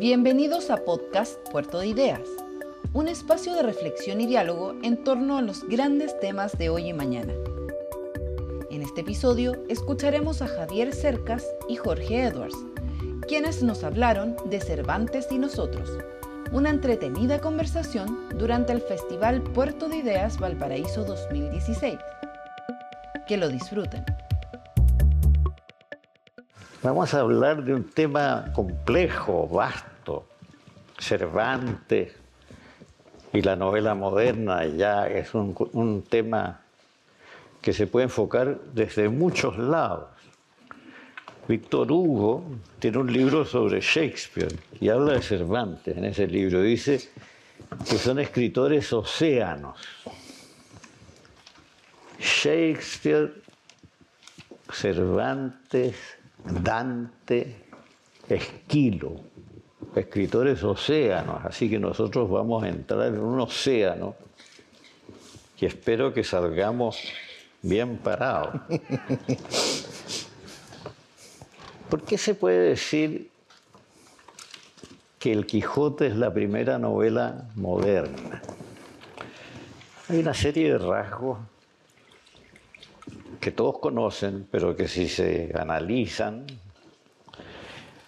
Bienvenidos a Podcast Puerto de Ideas, un espacio de reflexión y diálogo en torno a los grandes temas de hoy y mañana. En este episodio escucharemos a Javier Cercas y Jorge Edwards, quienes nos hablaron de Cervantes y nosotros, una entretenida conversación durante el Festival Puerto de Ideas Valparaíso 2016. Que lo disfruten. Vamos a hablar de un tema complejo, vasto. Cervantes y la novela moderna ya es un, tema que se puede enfocar desde muchos lados. Víctor Hugo tiene un libro sobre Shakespeare y habla de Cervantes en ese libro. Dice que son escritores océanos. Shakespeare, Cervantes, Dante, Esquilo, escritores océanos. Así que nosotros vamos a entrar en un océano y espero que salgamos bien parados. ¿Por qué se puede decir que El Quijote es la primera novela moderna? Hay una serie de rasgos que todos conocen, pero que si se analizan,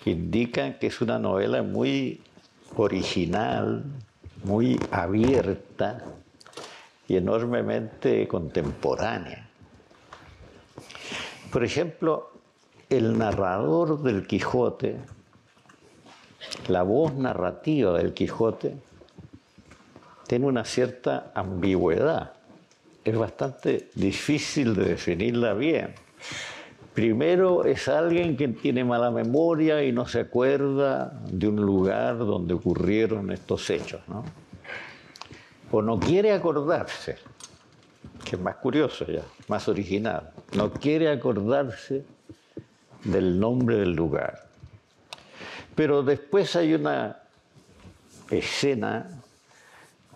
indican que es una novela muy original, muy abierta y enormemente contemporánea. Por ejemplo, el narrador del Quijote, la voz narrativa del Quijote, tiene una cierta ambigüedad. Es bastante difícil de definirla bien. Primero es alguien que tiene mala memoria y no se acuerda de un lugar donde ocurrieron estos hechos, ¿no? O no quiere acordarse, que es más curioso ya, más original. No quiere acordarse del nombre del lugar. Pero después hay una escena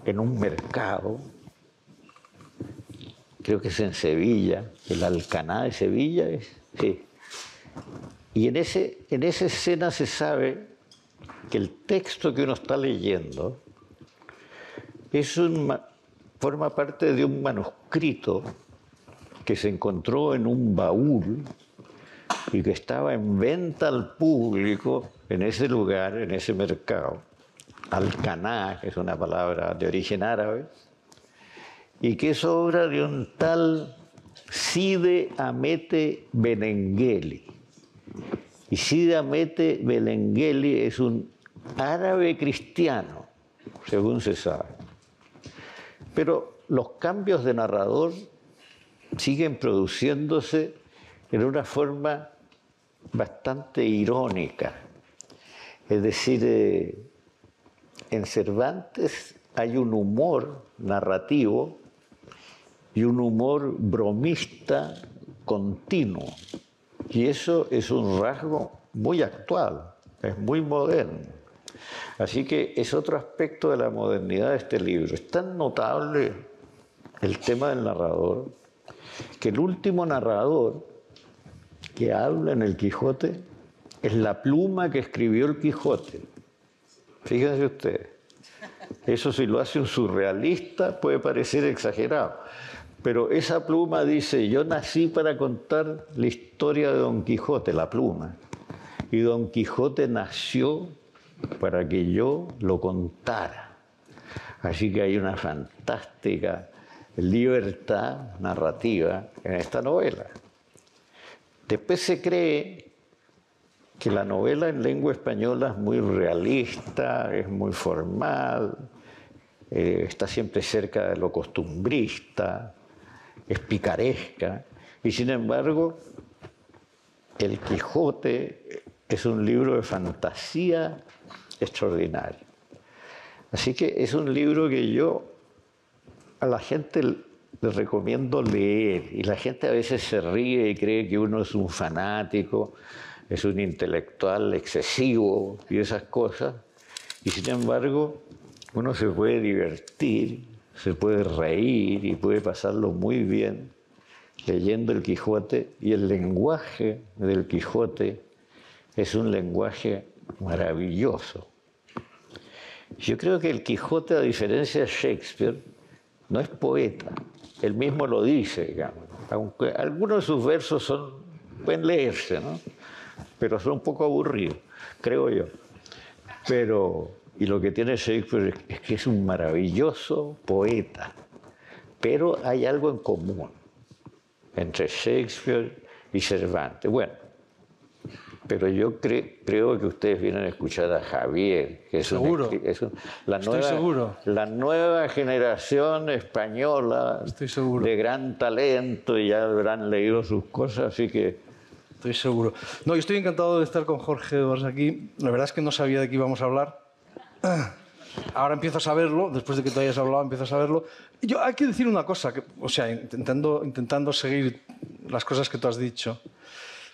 en un mercado, creo que es en Sevilla, el Alcaná de Sevilla es, sí. Y en, ese, en esa escena se sabe que el texto que uno está leyendo es forma parte de un manuscrito que se encontró en un baúl y que estaba en venta al público en ese lugar, en ese mercado. Alcaná, que es una palabra de origen árabe, y que es obra de un tal Side Amete Benengeli. Y Side Amete Benengeli es un árabe cristiano, según se sabe. Pero los cambios de narrador siguen produciéndose en una forma bastante irónica. Es decir, eh, en Cervantes hay un humor narrativo y un humor bromista continuo. Y eso es un rasgo muy actual, es muy moderno. Así que es otro aspecto de la modernidad de este libro. Es tan notable el tema del narrador que el último narrador que habla en el Quijote es la pluma que escribió el Quijote. Fíjense ustedes. Eso si lo hace un surrealista puede parecer exagerado. Pero esa pluma dice, yo nací para contar la historia de Don Quijote, la pluma. Y Don Quijote nació para que yo lo contara. Así que hay una fantástica libertad narrativa en esta novela. Después se cree que la novela en lengua española es muy realista, es muy formal, eh, está siempre cerca de lo costumbrista, es picaresca, y sin embargo, El Quijote es un libro de fantasía extraordinario. Así que es un libro que yo a la gente le recomiendo leer y la gente a veces se ríe y cree que uno es un fanático, es un intelectual excesivo y esas cosas. Y sin embargo, uno se puede divertir, se puede reír y puede pasarlo muy bien leyendo el Quijote y el lenguaje del Quijote es un lenguaje maravilloso, Yo creo que el Quijote, a diferencia de Shakespeare, no es poeta. Él mismo lo dice, digamos. Aunque algunos de sus versos son, pueden leerse, ¿no? Pero son un poco aburridos, creo yo. Pero, y lo que tiene Shakespeare es que es un maravilloso poeta. Pero hay algo en común entre Shakespeare y Cervantes. Bueno, pero yo creo que ustedes vienen a escuchar a Javier, que es, seguro. es la, Estoy nueva, seguro. la nueva generación española Estoy seguro. de gran talento y ya habrán leído sus cosas, así que... Estoy seguro. No, yo estoy encantado de estar con Jorge Edwards aquí. La verdad es que no sabía de qué íbamos a hablar. Ahora empiezo a saberlo, después de que tú hayas hablado, empiezo a saberlo. Yo hay que decir una cosa, que, o sea, intentando, intentando seguir las cosas que tú has dicho,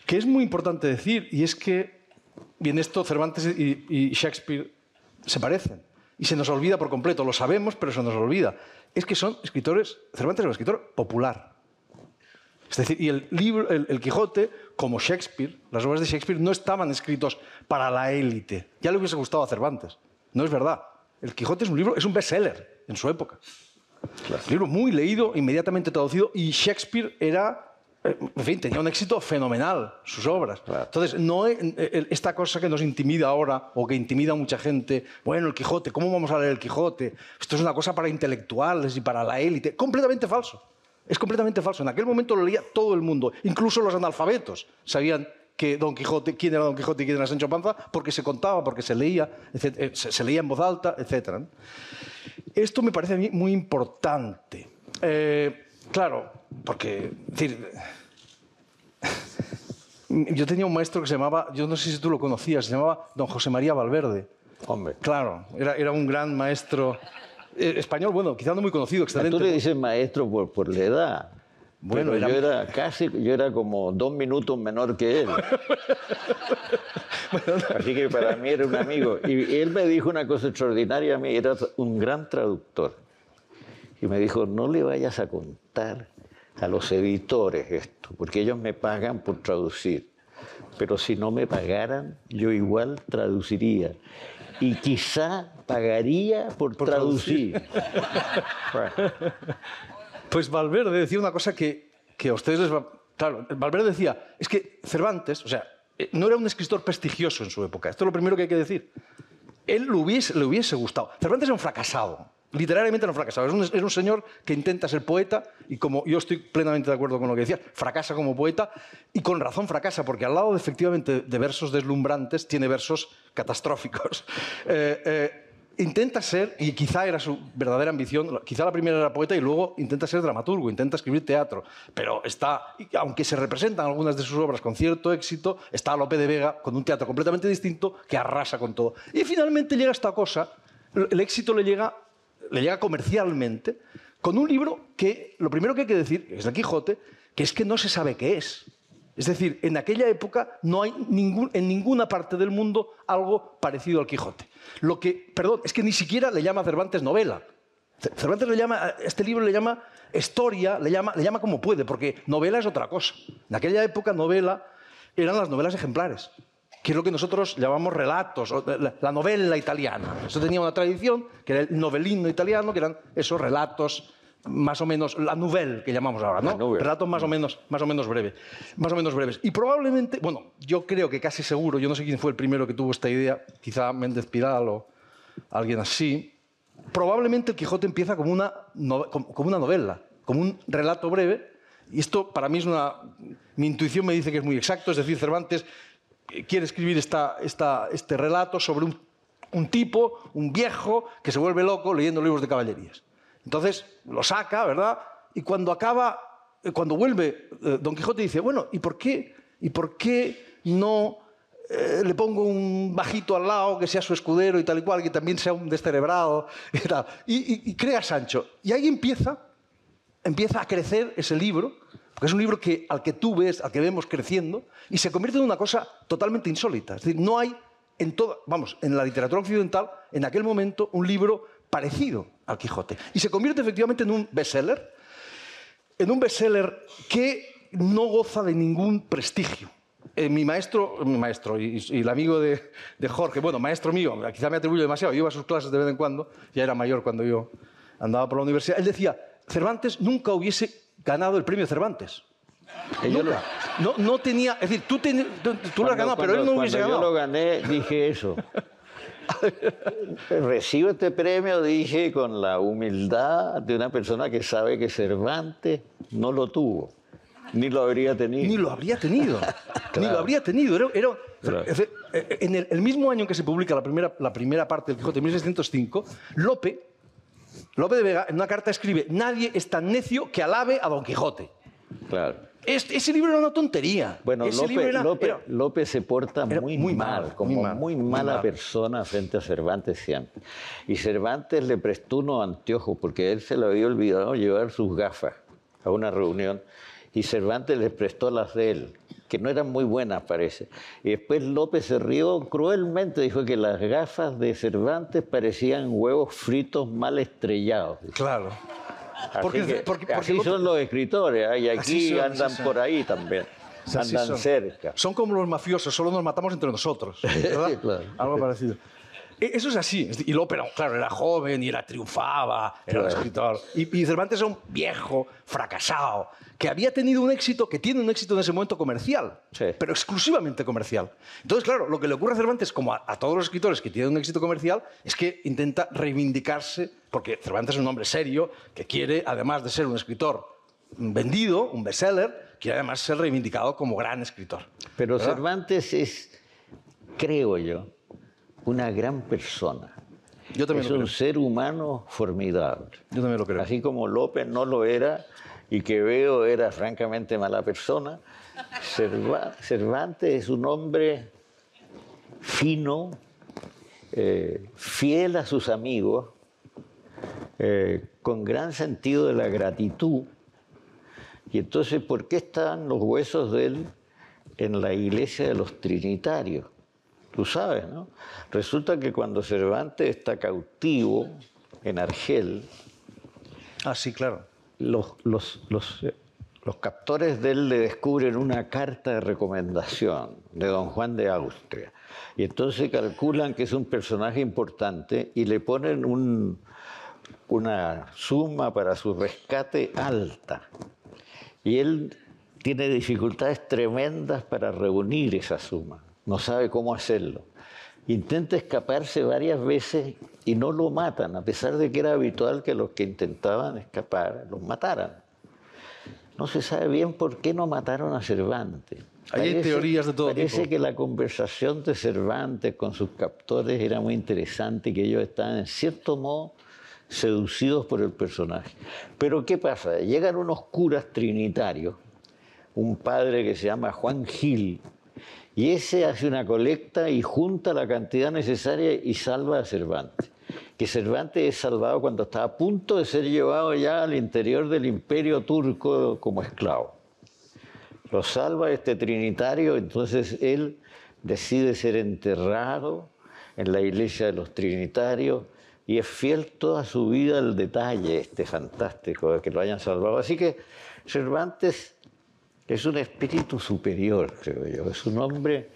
que es muy importante decir, y es que, bien, esto Cervantes y, y Shakespeare se parecen. Y se nos olvida por completo, lo sabemos, pero se nos olvida. Es que son escritores, Cervantes es un escritor popular. Es decir, y el libro, el, el, Quijote, como Shakespeare, las obras de Shakespeare no estaban escritos para la élite. Ya le hubiese gustado a Cervantes. No es verdad. El Quijote es un libro, es un bestseller en su época. Claro. Un libro muy leído, inmediatamente traducido, y Shakespeare era, eh, en fin, tenía un éxito fenomenal, sus obras. Claro. Entonces, no esta cosa que nos intimida ahora, o que intimida a mucha gente, bueno, el Quijote, ¿cómo vamos a leer el Quijote? Esto es una cosa para intelectuales y para la élite. Completamente falso. Es completamente falso. En aquel momento lo leía todo el mundo, incluso los analfabetos sabían que Don Quijote, quién era Don Quijote y quién era Sancho Panza, porque se contaba, porque se leía, etc. se, se leía en voz alta, etc. Esto me parece a mí muy importante. Eh, claro, porque, es decir, yo tenía un maestro que se llamaba, yo no sé si tú lo conocías, se llamaba Don José María Valverde. Hombre. Claro, era, era un gran maestro eh, español, bueno, quizá no muy conocido, excelente. Tú le dices maestro por, por la edad. Bueno, era- yo era casi, yo era como dos minutos menor que él. Así que para mí era un amigo. Y él me dijo una cosa extraordinaria a mí, era un gran traductor. Y me dijo, no le vayas a contar a los editores esto, porque ellos me pagan por traducir. Pero si no me pagaran, yo igual traduciría. Y quizá pagaría por, Por traducir. Pues Valverde decía una cosa que, que a ustedes les va... Claro, Valverde decía, es que Cervantes, o sea, eh, no era un escritor prestigioso en su época. Esto es lo primero que hay que decir. Él le hubiese, le hubiese gustado. Cervantes era un fracasado. Literariamente era un fracasado. Es un, es un señor que intenta ser poeta y como yo estoy plenamente de acuerdo con lo que decía, fracasa como poeta y con razón fracasa, porque al lado efectivamente de versos deslumbrantes tiene versos catastróficos. Eh, eh, intenta ser, y quizá era su verdadera ambición, quizá la primera era poeta y luego intenta ser dramaturgo, intenta escribir teatro, pero está, aunque se representan algunas de sus obras con cierto éxito, está Lope de Vega con un teatro completamente distinto que arrasa con todo. Y finalmente llega esta cosa, el éxito le llega, le llega comercialmente, con un libro que, lo primero que hay que decir, es el Quijote, que es que no se sabe qué es. Es decir, en aquella época no hay ningún, en ninguna parte del mundo algo parecido al Quijote. Lo que, perdón, es que ni siquiera le llama Cervantes novela. Cervantes le llama, este libro le llama historia, le llama, le llama como puede, porque novela es otra cosa. En aquella época novela eran las novelas ejemplares, que es lo que nosotros llamamos relatos, la novela italiana. Eso tenía una tradición, que era el novelino italiano, que eran esos relatos más o menos, la nouvelle que llamamos ahora, ¿no? Relatos más o menos, más o menos breves, más o menos breves. Y probablemente, bueno, yo creo que casi seguro, yo no sé quién fue el primero que tuvo esta idea, quizá Méndez Pidal o alguien así. Probablemente el Quijote empieza como una, como una novela, como un relato breve. Y esto para mí es una, mi intuición me dice que es muy exacto. Es decir, Cervantes quiere escribir esta, esta, este relato sobre un, un tipo, un viejo, que se vuelve loco leyendo libros de caballerías. Entonces lo saca, ¿verdad? Y cuando acaba, eh, cuando vuelve, eh, Don Quijote dice, bueno, ¿y por qué, y por qué no eh, le pongo un bajito al lado que sea su escudero y tal y cual, que también sea un descerebrado y tal? Y, crea Sancho. Y ahí empieza, empieza a crecer ese libro, porque es un libro que, al que tú ves, al que vemos creciendo, y se convierte en una cosa totalmente insólita. Es decir, no hay en toda, vamos, en la literatura occidental, en aquel momento, un libro parecido al Quijote. Y se convierte efectivamente en un bestseller, en un bestseller que no goza de ningún prestigio. eh, mi maestro, mi maestro y, y el amigo de, de Jorge, bueno, maestro mío, quizá me atribuyo demasiado, yo iba a sus clases de vez en cuando, ya era mayor cuando yo andaba por la universidad, él decía, Cervantes nunca hubiese ganado el premio Cervantes. Yo lo-. No, no tenía, es decir, tú, ten- tú, tú lo has Cuando- ganado, pero él no cuando- hubiese cuando ganado. yo lo gané, dije eso. Recibo este premio, dije, con la humildad de una persona que sabe que Cervantes no lo tuvo, ni lo habría tenido. Ni lo habría tenido. Ni lo habría tenido. Era, era- Claro. en el, el mismo año en que se publica la primera, la primera parte del Quijote, 1605, Lope, Lope de Vega, en una carta escribe: Nadie es tan necio que alabe a Don Quijote. Claro. Este- ese libro era una tontería. Bueno, Ese libro López, era- López- era- López se porta muy, muy mal, mal, como muy mal, muy muy mala mal. persona frente a Cervantes siempre. Y Cervantes le prestó unos anteojos porque él se le había olvidado llevar sus gafas a una reunión y Cervantes les prestó las de él, que no eran muy buenas parece. Y después López se rió cruelmente, dijo que las gafas de Cervantes parecían huevos fritos mal estrellados. Claro. Porque- que- porque- porque así son los escritores, ¿eh? y aquí son, andan por ahí también, andan son. cerca. Son como los mafiosos, solo nos matamos entre nosotros. ¿verdad? Claro. Algo parecido. E- Eso es así. Y Lope, claro, era joven y era triunfaba, era un Claro. escritor. Y, y Cervantes era un viejo, fracasado, que había tenido un éxito, que tiene un éxito en ese momento comercial, Sí. pero exclusivamente comercial. Entonces, claro, lo que le ocurre a Cervantes, como a, a todos los escritores que tienen un éxito comercial, es que intenta reivindicarse, porque Cervantes es un hombre serio, que quiere, además de ser un escritor vendido, un bestseller, quiere además ser reivindicado como gran escritor. Pero ¿verdad? Cervantes es, creo yo, una gran persona. Yo también es lo un creo. ser humano formidable. Yo también lo creo. Así como López no lo era y que Veo era francamente mala persona, Cerva- Cervantes es un hombre fino, eh, fiel a sus amigos, eh, con gran sentido de la gratitud. Y entonces, ¿por qué están los huesos de él en la iglesia de los trinitarios? Tú sabes, ¿no? Resulta que cuando Cervantes está cautivo en Argel, Ah, sí, claro. Los, los, los, eh, los captores de él le descubren una carta de recomendación de don Juan de Austria. Y entonces calculan que es un personaje importante y le ponen un- una suma para su rescate alta. Y él tiene dificultades tremendas para reunir esa suma. No sabe cómo hacerlo. Intenta escaparse varias veces y no lo matan, a pesar de que era habitual que los que intentaban escapar los mataran. No se sabe bien por qué no mataron a Cervantes. Ahí hay teorías de todo parece tipo. que la conversación de Cervantes con sus captores era muy interesante y que ellos estaban en cierto modo seducidos por el personaje. Pero ¿qué pasa? Llegan unos curas trinitarios, un padre que se llama Juan Gil, y ese hace una colecta y junta la cantidad necesaria y salva a Cervantes. Que Cervantes es salvado cuando está a punto de ser llevado ya al interior del imperio turco como esclavo. Lo salva este trinitario, entonces él decide ser enterrado en la iglesia de los trinitarios y es fiel toda su vida al detalle este fantástico de que lo hayan salvado. Así que Cervantes es un espíritu superior, creo yo. Es un hombre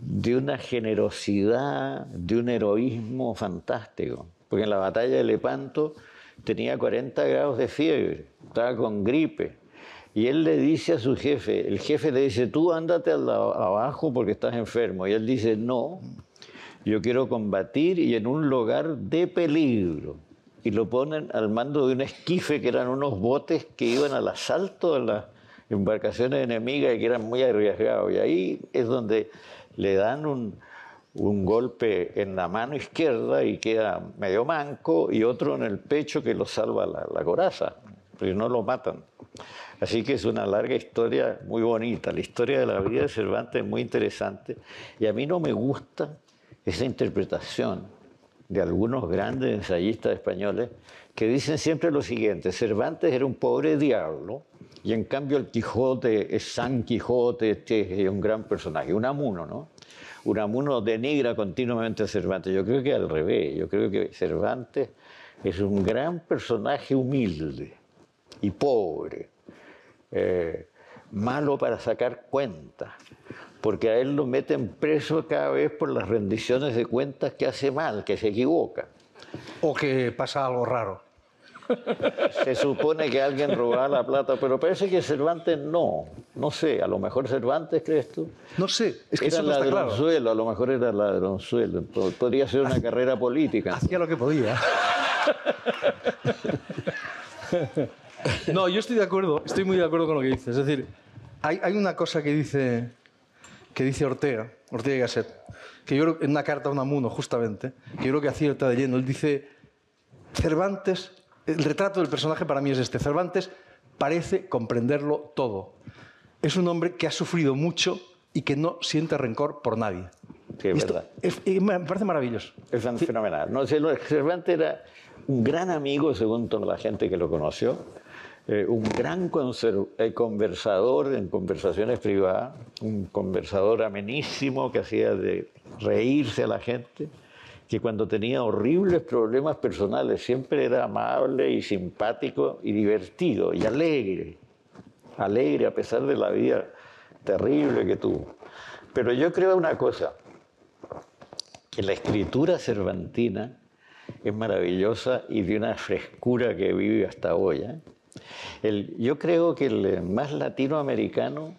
de una generosidad, de un heroísmo fantástico. Porque en la batalla de Lepanto tenía 40 grados de fiebre, estaba con gripe. Y él le dice a su jefe, el jefe le dice, tú ándate a la- abajo porque estás enfermo. Y él dice, no, yo quiero combatir y en un lugar de peligro. Y lo ponen al mando de un esquife que eran unos botes que iban al asalto de las embarcaciones enemigas y que eran muy arriesgados. Y ahí es donde le dan un, un golpe en la mano izquierda y queda medio manco y otro en el pecho que lo salva la, la coraza, porque no lo matan. Así que es una larga historia muy bonita. La historia de la vida de Cervantes es muy interesante y a mí no me gusta esa interpretación de algunos grandes ensayistas españoles que dicen siempre lo siguiente, Cervantes era un pobre diablo y en cambio el Quijote es San Quijote, este es un gran personaje, un amuno, ¿no? Unamuno denigra continuamente a Cervantes. Yo creo que al revés, yo creo que Cervantes es un gran personaje humilde y pobre, eh, malo para sacar cuentas, porque a él lo meten preso cada vez por las rendiciones de cuentas que hace mal, que se equivoca. O que pasa algo raro. Se supone que alguien robaba la plata, pero parece que Cervantes no. No sé, a lo mejor Cervantes, ¿crees tú? No sé, es que era eso no está claro. ladronzuelo, a lo mejor era ladronzuelo. Po- Podría ser una carrera política. Hacía lo que podía. No, yo estoy de acuerdo, estoy muy de acuerdo con lo que dices. Es decir, hay, hay una cosa que dice, que dice Ortega, Ortega y Gasset, que yo creo en una carta a Unamuno, justamente, que yo creo que acierta de lleno. Él dice, Cervantes, el retrato del personaje para mí es este. Cervantes parece comprenderlo todo. Es un hombre que ha sufrido mucho y que no siente rencor por nadie. Sí, es verdad. es- me parece maravilloso. Es fenomenal. No Cervantes era un gran amigo, según toda la gente que lo conoció, eh, un gran eh, conversador en conversaciones privadas, un conversador amenísimo que hacía de reírse a la gente, que cuando tenía horribles problemas personales siempre era amable y simpático y divertido y alegre, alegre a pesar de la vida terrible que tuvo. Pero yo creo una cosa, que la escritura cervantina es maravillosa y de una frescura que vive hasta hoy. ¿eh? Yo creo que el más latinoamericano,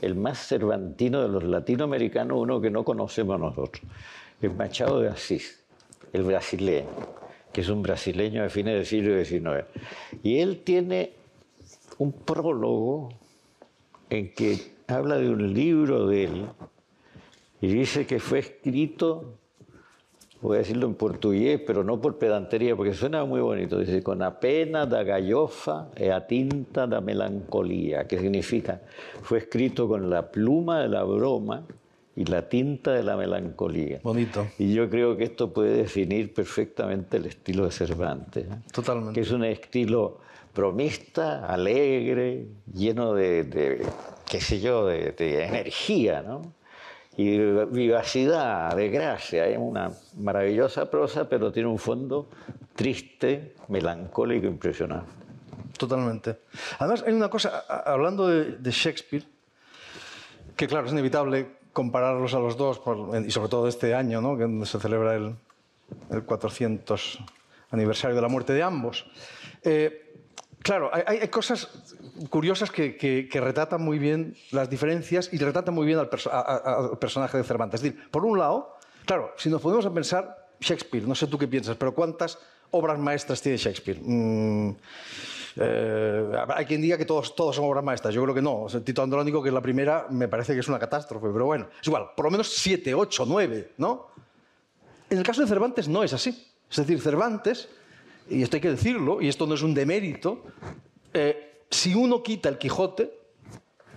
el más cervantino de los latinoamericanos, uno que no conocemos nosotros, es Machado de Asís, el brasileño, que es un brasileño de fines del siglo XIX. Y él tiene un prólogo en que habla de un libro de él y dice que fue escrito, voy a decirlo en portugués, pero no por pedantería, porque suena muy bonito. Dice, con a pena da gallofa e a tinta da melancolía, que significa, fue escrito con la pluma de la broma y la tinta de la melancolía. Bonito. Y yo creo que esto puede definir perfectamente el estilo de Cervantes. ¿eh? Totalmente. Que es un estilo bromista, alegre, lleno de, de, qué sé yo, de, de energía, ¿no? Y vivacidad, de gracia. Es una maravillosa prosa, pero tiene un fondo triste, melancólico, impresionante. Totalmente. Además, hay una cosa, hablando de, Shakespeare, que claro, es inevitable compararlos a los dos, y sobre todo este año, ¿no? que se celebra el, el 400 aniversario de la muerte de ambos. Eh, claro, hay cosas curiosas que, que- que retratan muy bien las diferencias y retratan muy bien al, personaje de Cervantes. Es decir, por un lado, claro, si nos ponemos a pensar, Shakespeare, no sé tú qué piensas, pero ¿cuántas obras maestras tiene Shakespeare? Mm, eh, hay quien diga que todos, son obras maestras. Yo creo que no. Tito Andrónico, que es la primera, me parece que es una catástrofe. Pero bueno, es igual. Por lo menos siete, ocho, nueve, ¿no? En el caso de Cervantes no es así. Es decir, Cervantes, y esto hay que decirlo, y esto no es un demérito, eh, si uno quita el Quijote,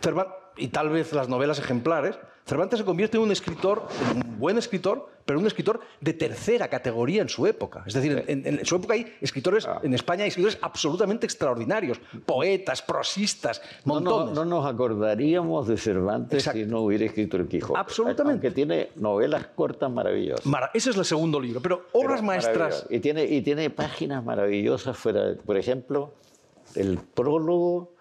Cervan- y tal vez las novelas ejemplares, Cervantes se convierte en un escritor, en un buen escritor, pero un escritor de tercera categoría en su época. Es decir, en, en su época hay escritores, en España hay escritores absolutamente extraordinarios, poetas, prosistas, No, no, montones. no nos acordaríamos de Cervantes Exacto. si no hubiera escrito El Quijote. Absolutamente. Aunque tiene novelas cortas maravillosas. Mara- ese es el segundo libro, pero obras Pero maestras... Y tiene, y tiene páginas maravillosas fuera, por ejemplo, el prólogo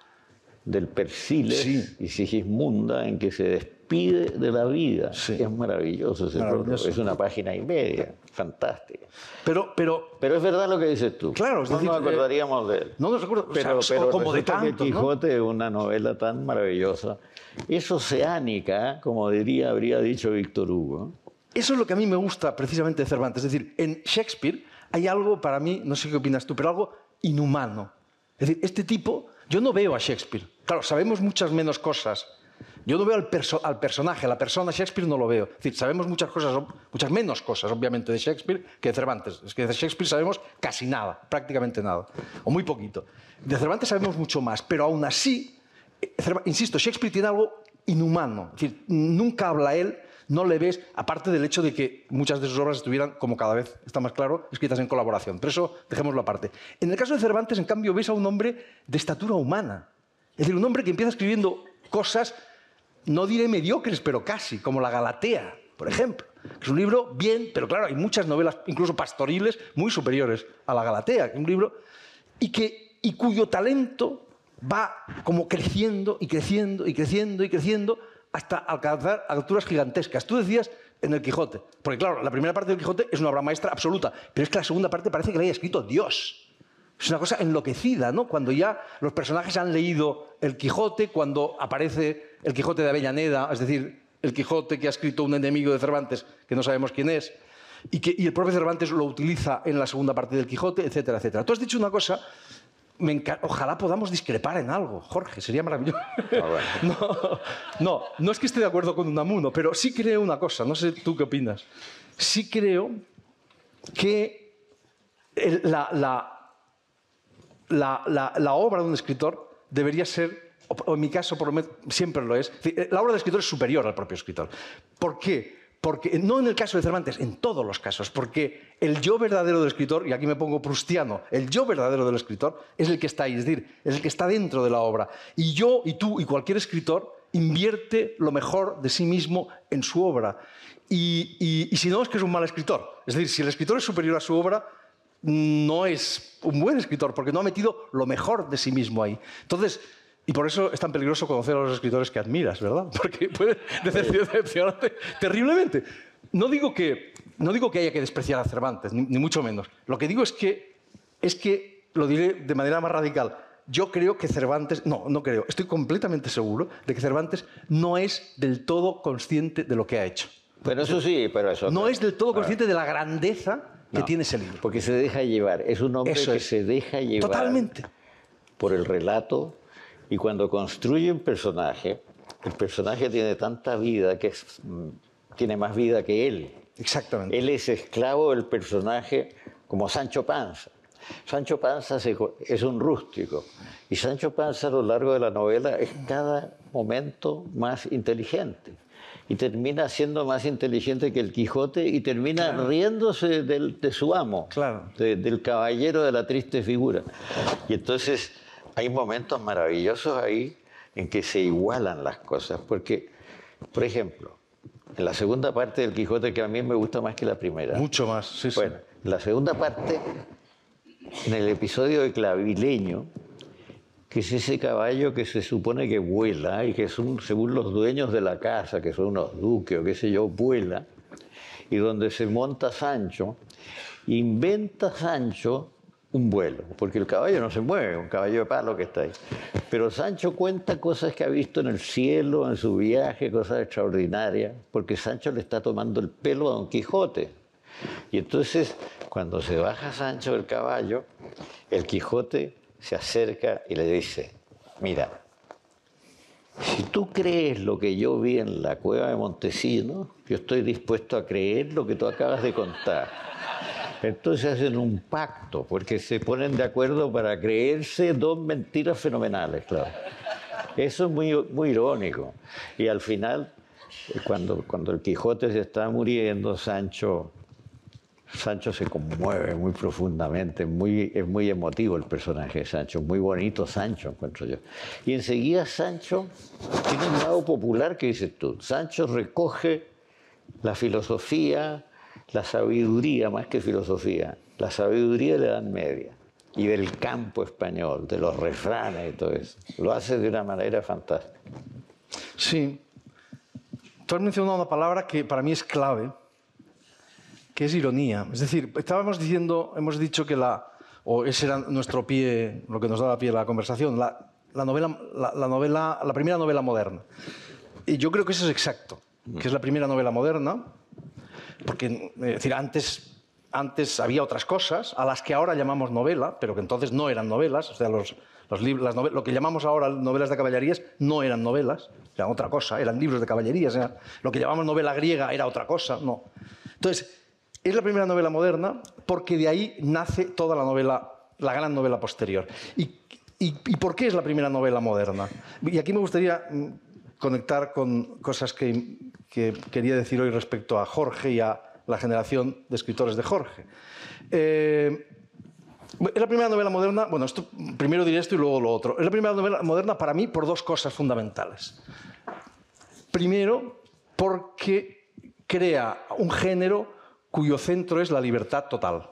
del Persiles Sí. y Sigismunda en que se despide de la vida. Sí. Es maravilloso ese Maravilloso. prólogo. Es una página y media, fantástica. Pero, pero Pero es verdad lo que dices tú. Claro, no decir, nos eh, acordaríamos de él. no nos o Pero, sea, pero como de que ¿no? Quijote es una novela tan maravillosa. Es oceánica, como diría, habría dicho Víctor Hugo. Eso es lo que a mí me gusta precisamente de Cervantes. Es decir, en Shakespeare hay algo para mí, no sé qué opinas tú, pero algo inhumano. Es decir, este tipo, yo no veo a Shakespeare. Claro, sabemos muchas menos cosas. Yo no veo al, perso- al personaje, a la persona Shakespeare no lo veo. Es decir, sabemos muchas cosas, muchas menos cosas, obviamente, de Shakespeare que de Cervantes. Es que de Shakespeare sabemos casi nada, prácticamente nada, o muy poquito. De Cervantes sabemos mucho más, pero aún así, eh, insisto, Shakespeare tiene algo inhumano. Es decir, nunca habla él, no le ves, aparte del hecho de que muchas de sus obras estuvieran, como cada vez está más claro, escritas en colaboración. Pero eso dejémoslo aparte. En el caso de Cervantes, en cambio, ves a un hombre de estatura humana. Es decir, un hombre que empieza escribiendo cosas, no diré mediocres, pero casi, como La Galatea, por ejemplo. Que es un libro bien, pero claro, hay muchas novelas, incluso pastoriles, muy superiores a La Galatea, que es un libro y, que, y cuyo talento va como creciendo y creciendo y creciendo y creciendo hasta alcanzar alturas gigantescas. Tú decías en el Quijote, porque claro, la primera parte del Quijote es una obra maestra absoluta, pero es que la segunda parte parece que la haya escrito Dios. Es una cosa enloquecida, ¿no? Cuando ya los personajes han leído el Quijote, cuando aparece el Quijote de Avellaneda, es decir, el Quijote que ha escrito un enemigo de Cervantes, que no sabemos quién es, y que y el propio Cervantes lo utiliza en la segunda parte del Quijote, etcétera, etcétera. Tú has dicho una cosa Ojalá podamos discrepar en algo, Jorge, sería maravilloso. Ah, no, no, es que esté de acuerdo con Unamuno, pero sí creo una cosa, no sé tú qué opinas. Sí creo que la, la, obra de un escritor debería ser, o en mi caso por lo menos siempre lo es, la obra del escritor es superior al propio escritor. ¿Por qué? Porque, no en el caso de Cervantes, en todos los casos, porque el yo verdadero del escritor, y aquí me pongo prustiano, el yo verdadero del escritor es el que está ahí, es decir, es el que está dentro de la obra. Y yo, y tú, y cualquier escritor invierte lo mejor de sí mismo en su obra. Y, y si no, es que es un mal escritor. Es decir, si el escritor es superior a su obra, no es un buen escritor, porque no ha metido lo mejor de sí mismo ahí. Entonces, y por eso es tan peligroso conocer a los escritores que admiras, ¿verdad? Porque puede decepcionarte terriblemente. No digo, que, no digo que haya que despreciar a Cervantes, ni, mucho menos. Lo que digo es que, es que, lo diré de manera más radical, yo creo que Cervantes, no, no creo, estoy completamente seguro de que Cervantes no es del todo consciente de lo que ha hecho. Pero eso sí, pero eso... No es del todo consciente de la grandeza que tiene ese libro. Porque se deja llevar, es un hombre que se deja llevar... Totalmente. Por el relato, y cuando construye un personaje, el personaje tiene tanta vida que mm, tiene más vida que él. Exactamente. Él es esclavo del personaje como Sancho Panza. Sancho Panza es un rústico y Sancho Panza a lo largo de la novela es cada momento más inteligente y termina siendo más inteligente que el Quijote y termina riéndose de su amo, claro. del caballero de la triste figura. Y entonces hay momentos maravillosos ahí en que se igualan las cosas, porque, por ejemplo, en la segunda parte del Quijote, que a mí me gusta más que la primera. Mucho más, sí, Bueno, en la segunda parte, en el episodio de Clavileño, que es ese caballo que se supone que vuela y que son, según los dueños de la casa, que son unos duques o qué sé yo, vuela, y donde se monta Sancho, inventa Sancho un vuelo, porque el caballo no se mueve, un caballo de palo que está ahí. Pero Sancho cuenta cosas que ha visto en el cielo, en su viaje, cosas extraordinarias, porque Sancho le está tomando el pelo a Don Quijote. Y entonces, cuando se baja Sancho del caballo, el Quijote se acerca y le dice, mira, si tú crees lo que yo vi en la cueva de Montesino, yo estoy dispuesto a creer lo que tú acabas de contar. Entonces hacen un pacto, porque se ponen de acuerdo para creerse dos mentiras fenomenales, claro. Eso es muy, muy irónico. Y al final, cuando, el Quijote se está muriendo, Sancho, Sancho se conmueve muy profundamente, muy, es muy emotivo el personaje de Sancho, muy bonito Sancho, encuentro yo. Y enseguida Sancho tiene un lado popular que dices tú. Sancho recoge la filosofía, la sabiduría, más que filosofía, la sabiduría de la Edad Media y del campo español, de los refranes y todo eso. Lo hace de una manera fantástica. Sí. Tú has mencionado una palabra que para mí es clave, que es ironía. Es decir, estábamos diciendo, hemos dicho que la, o ese era nuestro pie, lo que nos da pie a la conversación, la, novela, la, novela, la primera novela moderna. Y yo creo que eso es exacto, que es la primera novela moderna, porque es decir, antes, antes había otras cosas a las que ahora llamamos novela, pero que entonces no eran novelas, o sea, los, los las lo que llamamos ahora novelas de caballerías no eran novelas, eran otra cosa, eran libros de caballerías, lo que llamamos novela griega era otra cosa, no. Entonces, es la primera novela moderna porque de ahí nace toda la novela, la gran novela posterior. ¿Y, y, por qué es la primera novela moderna? Y aquí me gustaría mm, conectar con cosas que que quería decir hoy respecto a Jorge y a la generación de escritores de Jorge. Eh, es la primera novela moderna, bueno, esto, primero diré esto y luego lo otro. Es la primera novela moderna para mí por dos cosas fundamentales. Primero, porque crea un género cuyo centro es la libertad total.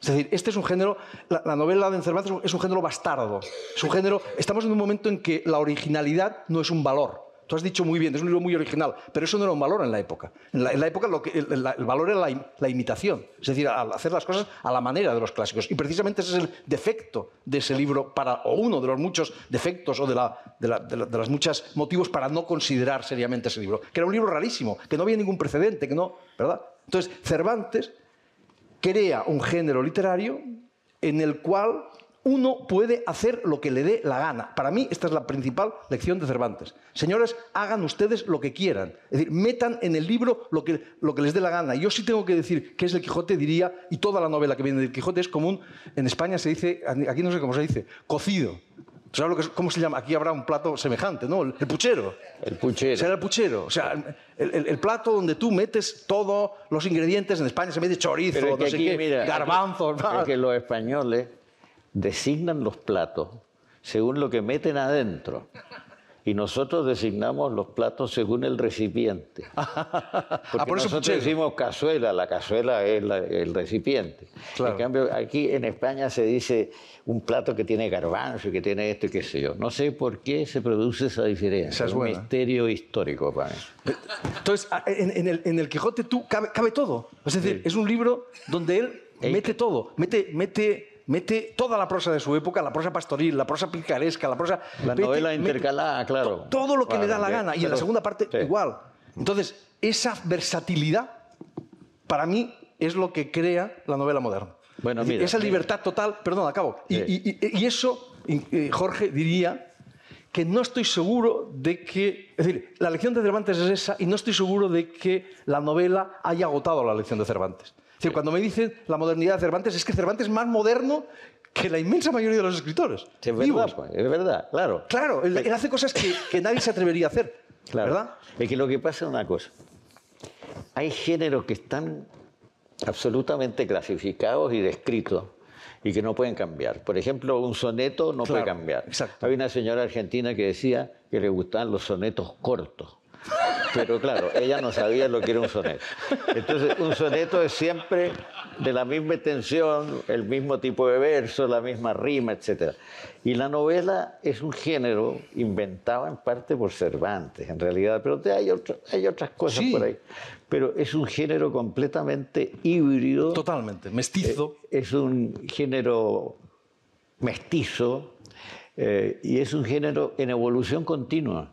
Es decir, este es un género, la, la, novela de Cervantes es un género bastardo. Es un género, estamos en un momento en que la originalidad no es un valor, Tú has dicho muy bien, es un libro muy original, pero eso no era un valor en la época. En la, época lo que, el, valor era la, imitación, es decir, hacer las cosas a la manera de los clásicos. Y precisamente ese es el defecto de ese libro, para, o uno de los muchos defectos o de, de los muchos motivos para no considerar seriamente ese libro, que era un libro rarísimo, que no había ningún precedente, que no, ¿verdad? Entonces, Cervantes crea un género literario en el cual uno puede hacer lo que le dé la gana. Para mí esta es la principal lección de Cervantes. Señores, hagan ustedes lo que quieran. Es decir, metan en el libro lo que, lo que les dé la gana. Yo sí tengo que decir que es el Quijote, diría, y toda la novela que viene del Quijote es común. En España se dice, aquí no sé cómo se dice, cocido. ¿Sabes cómo se llama? Aquí habrá un plato semejante, ¿no? El, puchero. El puchero. Será el puchero. O sea, el, plato donde tú metes todos los ingredientes. En España se mete chorizo, no sé qué, garbanzos. Es que los españoles designan los platos según lo que meten adentro. Y nosotros designamos los platos según el recipiente. Porque por eso nosotros decimos cazuela, la cazuela es el recipiente. En cambio, aquí en España se dice un plato que tiene garbanzo, que tiene esto y qué sé yo. No sé por qué se produce esa diferencia. es un misterio histórico para mí. Entonces, en, el, Quijote tú cabe, todo. Es decir, es un libro donde él mete todo. Mete, mete mete toda la prosa de su época, la prosa pastoril, la prosa picaresca, la prosa... La novela intercalada, claro. todo lo que le da la gana. y en la segunda parte, igual. Entonces, esa versatilidad, para mí, es lo que crea la novela moderna. Bueno, mira, esa libertad total, perdón, acabo. Y, eso, Jorge, diría que no estoy seguro de que... Es decir, la lección de Cervantes es esa y no estoy seguro de que la novela haya agotado la lección de Cervantes cuando me dicen la modernidad de Cervantes, es que Cervantes es más moderno que la inmensa mayoría de los escritores. es verdad, pues, es verdad, claro. Claro, él, hace cosas que, nadie se atrevería a hacer. Claro. ¿Verdad? Es que lo que pasa es una cosa. Hay géneros que están absolutamente clasificados y descritos y que no pueden cambiar. Por ejemplo, un soneto no puede cambiar. Exacto. Había una señora argentina que decía que le gustaban los sonetos cortos. Pero claro, ella no sabía lo que era un soneto. Entonces, un soneto es siempre de la misma extensión, el mismo tipo de verso, la misma rima, etc. Y la novela es un género inventado en parte por Cervantes, en realidad, pero hay, hay otras cosas por ahí. Pero es un género completamente híbrido. Totalmente, mestizo. Eh, es un género mestizo eh, y es un género en evolución continua.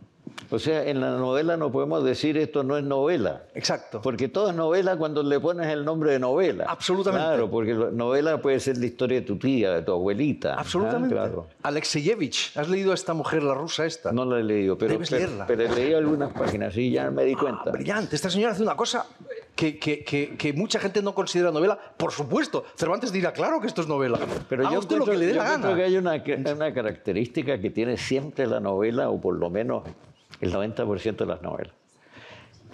O sea, en la novela no podemos decir esto no es novela. Exacto. Porque todo es novela cuando le pones el nombre de novela. Absolutamente. Claro, porque novela puede ser la historia de tu tía, de tu abuelita. Absolutamente. Alexeyevich, ¿has leído a esta mujer, la rusa esta? No la he leído, pero, Debes leerla. pero, he leído algunas páginas y ya me di ah, cuenta. brillante. Esta señora hace una cosa que, que, que, mucha gente no considera novela. Por supuesto, Cervantes dirá, claro que esto es novela. Pero yo usted lo que le dé la gana. creo que hay una, una característica que tiene siempre la novela, o por lo menos el 90% de las novelas.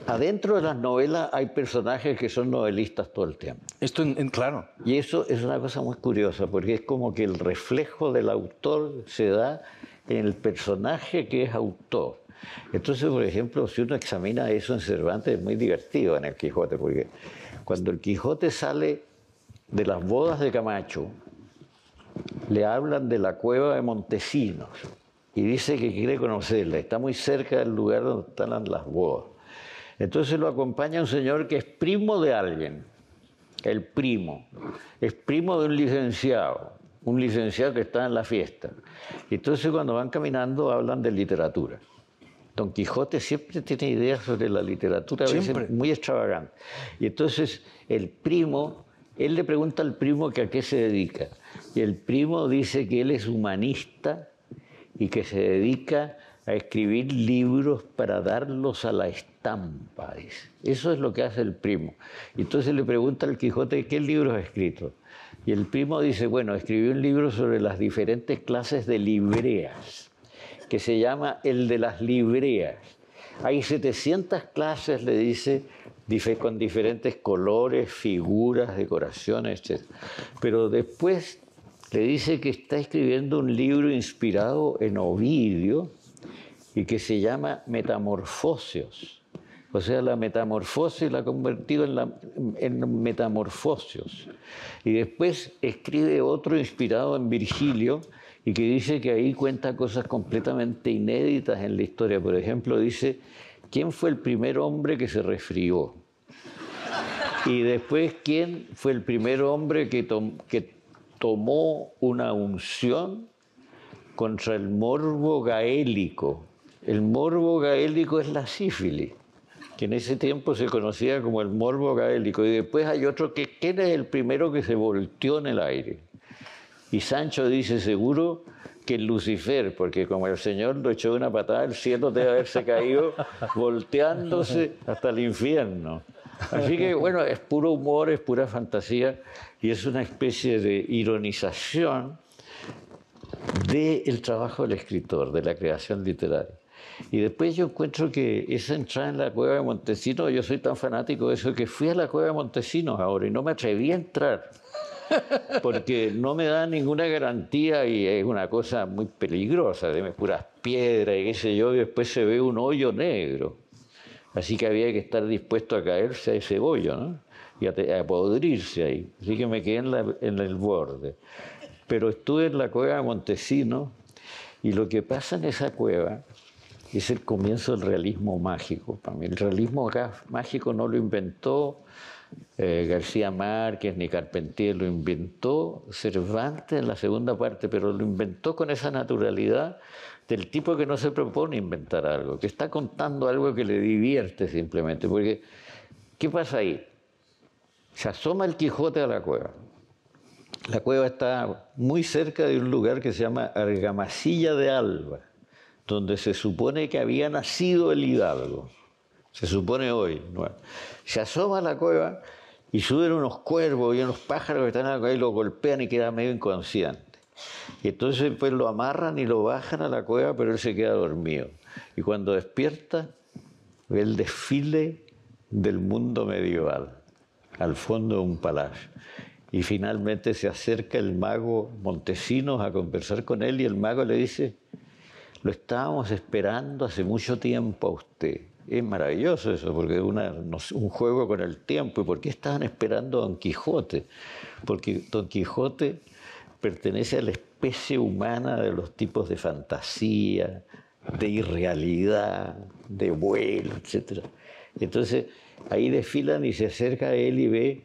Adentro de las novelas hay personajes que son novelistas todo el tiempo. Esto en, claro. Y eso es una cosa muy curiosa, porque es como que el reflejo del autor se da en el personaje que es autor. Entonces, por ejemplo, si uno examina eso en Cervantes, es muy divertido en el Quijote, porque cuando el Quijote sale de las bodas de Camacho, le hablan de la cueva de Montesinos y dice que quiere conocerla. Está muy cerca del lugar donde están las bodas. Entonces lo acompaña un señor que es primo de alguien, el primo. Es primo de un licenciado, un licenciado que está en la fiesta. Entonces cuando van caminando hablan de literatura. Don Quijote siempre tiene ideas sobre la literatura, a veces muy extravagante. Y entonces el primo, él le pregunta al primo que a qué se dedica. Y el primo dice que él es humanista y que se dedica a escribir libros para darlos a la estampa. Eso es lo que hace el primo. Entonces le pregunta al Quijote qué libros ha escrito. Y el primo dice, bueno, escribió un libro sobre las diferentes clases de libreas, que se llama El de las libreas. Hay 700 clases, le dice, con diferentes colores, figuras, decoraciones, etc. Pero después dice que está escribiendo un libro inspirado en Ovidio y que se llama Metamorfosios. O sea, la metamorfosis la ha convertido en, la. Y después escribe otro inspirado en Virgilio y que dice que ahí cuenta cosas completamente inéditas en la historia. Por ejemplo, dice, ¿quién fue el primer hombre que se resfrió? Y después, ¿quién fue el primer hombre que, que tomó una unción contra el morbo gaélico? El morbo gaélico es la sífilis, que en ese tiempo se conocía como el morbo gaélico. Y después hay otro que, ¿quién es el primero que se volteó en el aire? Y Sancho dice, seguro que Lucifer, porque como el Señor lo echó una patada, el cielo debe haberse caído volteándose hasta el infierno. Así que bueno, es puro humor, es pura fantasía y es una especie de ironización del trabajo del escritor, de la creación literaria. Y después yo encuentro que esa entrada en la cueva de Montesinos, yo soy tan fanático de eso que fui a la cueva de Montesinos ahora y no me atreví a entrar porque no me da ninguna garantía y es una cosa muy peligrosa, de puras piedras y qué sé yo, y después se ve un hoyo negro. Así que había que estar dispuesto a caerse a ese ¿no? Y a, podrirse ahí. Así que me quedé en, en el borde. Pero estuve en la cueva de Montesino y lo que pasa en esa cueva es el comienzo del realismo mágico. Para mí el realismo mágico no lo inventó eh, García Márquez ni Carpentier, lo inventó Cervantes en la segunda parte, pero lo inventó con esa naturalidad del tipo que no se propone inventar algo, que está contando algo que le divierte simplemente. Porque, ¿qué pasa ahí? Se asoma el Quijote a la cueva. La cueva está muy cerca de un lugar que se llama Argamasilla de Alba, donde se supone que había nacido el hidalgo. Se supone hoy. Se asoma a la cueva y suben unos cuervos y unos pájaros que están acá y lo golpean y queda medio inconsciente. Y entonces pues lo amarran y lo bajan a la cueva, pero él se queda dormido. Y cuando despierta, ve el desfile del mundo medieval, al fondo de un palacio. Y finalmente se acerca el mago Montesinos a conversar con él y el mago le dice, lo estábamos esperando hace mucho tiempo a usted. Es maravilloso eso, porque es un juego con el tiempo. ¿Y por qué estaban esperando a Don Quijote? Porque Don Quijote pertenece a la especie humana de los tipos de fantasía, de irrealidad, de vuelo, etc. Entonces ahí desfilan y se acerca a él y ve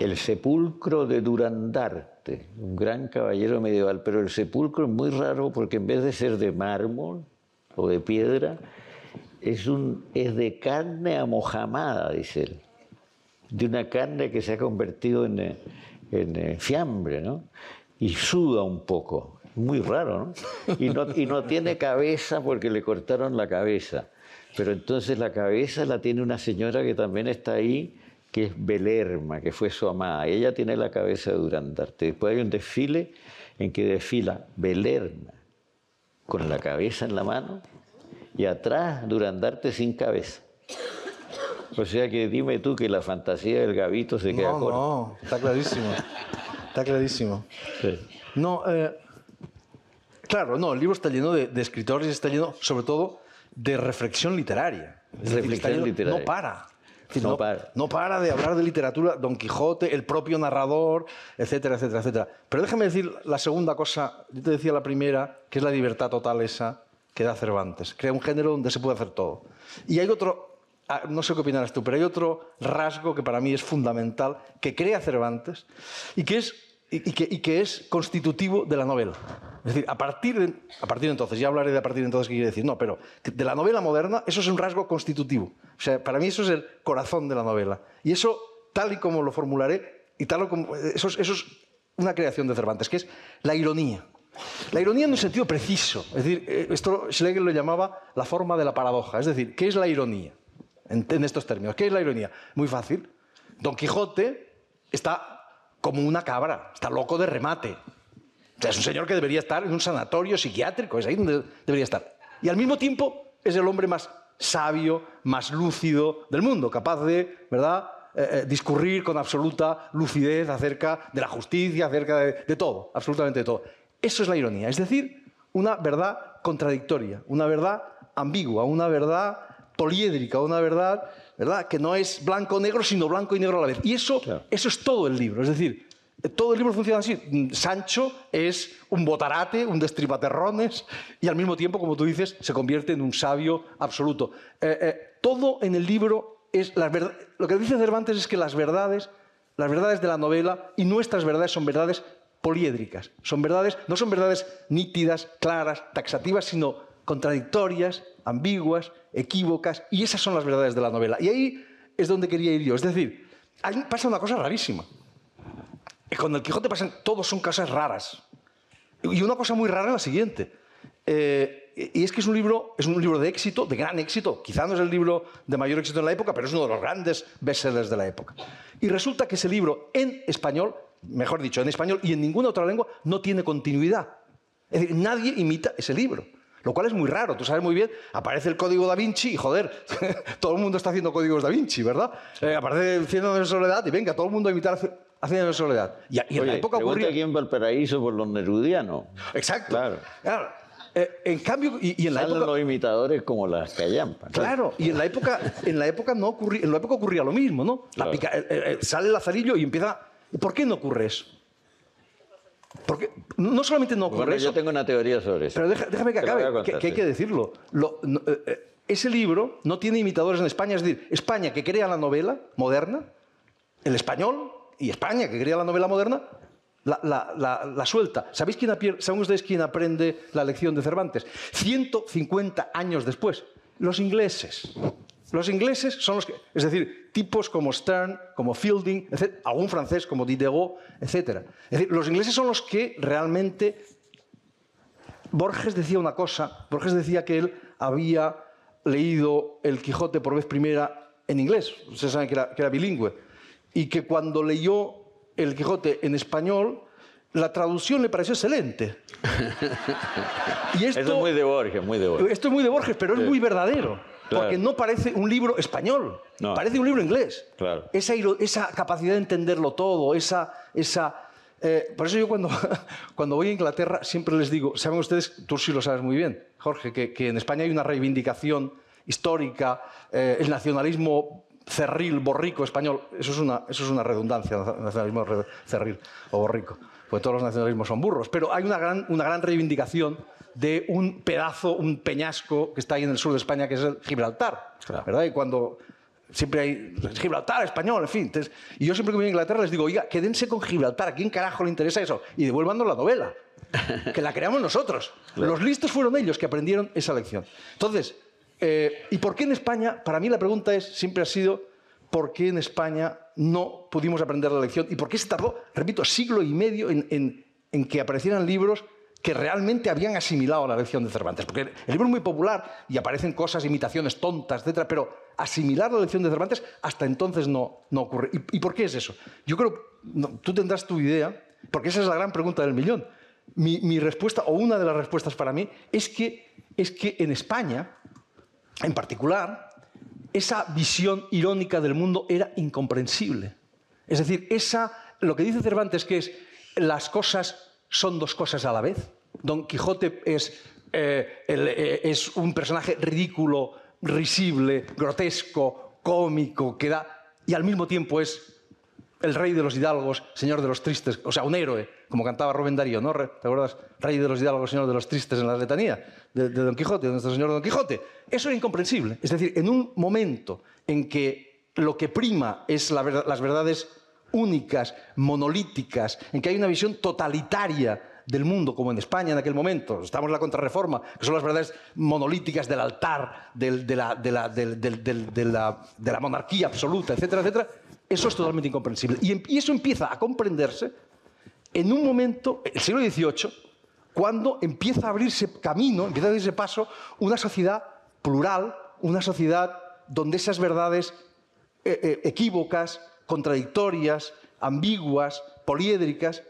el sepulcro de Durandarte, un gran caballero medieval, pero el sepulcro es muy raro porque en vez de ser de mármol o de piedra, es, un, es de carne amojamada, dice él, de una carne que se ha convertido en, eh, en fiambre, ¿no? Y suda un poco, muy raro, ¿no? Y, ¿no? y no tiene cabeza porque le cortaron la cabeza, pero entonces la cabeza la tiene una señora que también está ahí, que es Belerma, que fue su amada. Ella tiene la cabeza de Durandarte. Después hay un desfile en que desfila Belerma con la cabeza en la mano y atrás Durandarte sin cabeza. O sea que dime tú que la fantasía del gavito se queda corta. No, está clarísimo. Está clarísimo. No, eh, claro, no, el libro está lleno de, escritores y está lleno, sobre todo, de reflexión literaria. reflexión literaria. No para. no, para. no para de hablar de literatura, Don Quijote, el propio narrador, etcétera, etcétera, etcétera. Pero déjame decir la segunda cosa, yo te decía la primera, que es la libertad total esa, que da Cervantes. Crea un género donde se puede hacer todo. Y hay otro, no sé qué opinarás tú, pero hay otro rasgo que para mí es fundamental, que crea Cervantes y que es, es constitutivo de la novela. Es decir, a partir, de, a partir de entonces, ya hablaré de a partir de entonces qué quiere decir, no, pero de la novela moderna eso es un rasgo constitutivo. O sea, para mí eso es el corazón de la novela. Y eso, tal y como lo formularé, y tal como, eso, eso es una creación de Cervantes, que es la ironía. La ironía en un sentido preciso. Es decir, eh, esto Schlegel lo llamaba la forma de la paradoja. Es decir, ¿qué es la ironía? En, estos términos. ¿Qué es la ironía? Muy fácil. Don Quijote está como una cabra, está loco de remate. O sea, es un señor que debería estar en un sanatorio psiquiátrico, es ahí donde debería estar. Y al mismo tiempo es el hombre más sabio, más lúcido del mundo, capaz de, ¿verdad?, eh, eh, discurrir con absoluta lucidez acerca de la justicia, acerca de, todo, absolutamente de todo. Eso es la ironía, es decir, una verdad contradictoria, una verdad ambigua, una verdad poliédrica, una verdad, ¿verdad? que no es blanco o negro, sino blanco y negro a la vez. Y eso, eso es todo el libro. Es decir, Todo el libro funciona así. Sancho es un botarate, un destripaterrones, y al mismo tiempo, como tú dices, se convierte en un sabio absoluto. Eh, eh, todo en el libro es... Las Lo que dice Cervantes es que las verdades, las verdades de la novela y nuestras verdades son verdades poliédricas. Son verdades, no son verdades nítidas, claras, taxativas, sino contradictorias, ambiguas, equívocas, y esas son las verdades de la novela. Y ahí es donde quería ir yo. Es decir, ahí pasa una cosa rarísima. Con el Quijote pasan, todos son cosas raras. Y una cosa muy rara es la siguiente. Eh, y es que es un libro, es un libro de éxito, de gran éxito. Quizá no es el libro de mayor éxito en la época, pero es uno de los grandes bestsellers de la época. Y resulta que ese libro en español, mejor dicho, en español y en ninguna otra lengua, no tiene continuidad. Es decir, nadie imita ese libro. Lo cual es muy raro, tú sabes muy bien, aparece el código da Vinci y joder, todo el mundo está haciendo códigos da Vinci, ¿verdad? Eh, aparece Cien años de soledad y venga, todo el mundo a imitar Cien de soledad. Y, en la época ocurría... aquí en Valparaíso por los nerudianos. Exacto. Claro. Eh, en cambio, y, en la Salen época... los imitadores como las callampas. Claro, y en la época, en la época no ocurría, en la época ocurría lo mismo, ¿no? La pica, eh, sale el lazarillo y empieza... ¿Por qué no ocurre eso? Porque no solamente no ocurre bueno, Yo tengo una teoría sobre eso. Pero déjame que acabe, que, hay que decirlo. Eh, ese libro no tiene imitadores en España, es decir, España que crea la novela moderna, el español y España que crea la novela moderna, la, suelta. ¿Sabéis quién, ¿Saben ustedes quién aprende la lección de Cervantes? 150 años después, los ingleses. Los ingleses son los que, es decir, tipos como Stern, como Fielding, algún francés como Diderot, etc. Es decir, los ingleses son los que realmente... Borges decía una cosa, Borges decía que él había leído El Quijote por vez primera en inglés, ustedes saben que era, que era bilingüe, y que cuando leyó El Quijote en español, la traducción le pareció excelente. y esto, es muy de Borges, muy de Borges. Esto es muy de Borges, pero es muy verdadero. Porque no parece un libro español, parece un libro inglés. Esa, esa, capacidad de entenderlo todo, esa... esa eh, por eso yo cuando, cuando voy a Inglaterra siempre les digo, saben ustedes, tú sí lo sabes muy bien, Jorge, que, que en España hay una reivindicación histórica, eh, el nacionalismo cerril, borrico español, eso es una, eso es una redundancia, nacionalismo cerril o borrico, porque todos los nacionalismos son burros, pero hay una gran, una gran reivindicación de un pedazo, un peñasco que está ahí en el sur de España, que es el Gibraltar. ¿verdad? Y cuando siempre hay Gibraltar, español, en fin. y yo siempre que voy a Inglaterra les digo, oiga, quédense con Gibraltar, ¿a quién carajo le interesa eso? Y devuélvanos la novela, que la creamos nosotros. Los listos fueron ellos que aprendieron esa lección. Entonces, eh, ¿y por qué en España? Para mí la pregunta es, siempre ha sido, ¿por qué en España no pudimos aprender la lección? ¿Y por qué se tardó, repito, siglo y medio en, en que aparecieran libros que realmente habían asimilado la lección de Cervantes. Porque el libro es muy popular y aparecen cosas, imitaciones tontas, etc. Pero asimilar la lección de Cervantes hasta entonces no, no ocurre. ¿Y, por qué es eso? Yo creo, tú tendrás tu idea, porque esa es la gran pregunta del millón. Mi, respuesta, o una de las respuestas para mí, es que, es que en España, en particular, esa visión irónica del mundo era incomprensible. Es decir, esa, lo que dice Cervantes, que es las cosas son dos cosas a la vez. Don Quijote es, eh, eh, es un personaje ridículo, risible, grotesco, cómico, que da, y al mismo tiempo es el rey de los hidalgos, señor de los tristes, o sea, un héroe, como cantaba Rubén Darío, ¿no? ¿Te acuerdas? Rey de los hidalgos, señor de los tristes en la letanía de, Don Quijote, de nuestro señor Don Quijote. Eso es incomprensible. Es decir, en un momento en que lo que prima es las verdades únicas, monolíticas, en que hay una visión totalitaria del mundo, como en España en aquel momento. Estamos en la contrarreforma, que son las verdades monolíticas del altar, de, la, monarquía absoluta, etcétera, etcétera. Eso es totalmente incomprensible. Em, y, eso empieza a comprenderse en un momento, el siglo XVIII, cuando empieza a abrirse camino, empieza a abrirse paso, una sociedad plural, una sociedad donde esas verdades eh, eh, equívocas, contradictorias, ambiguas, poliédricas,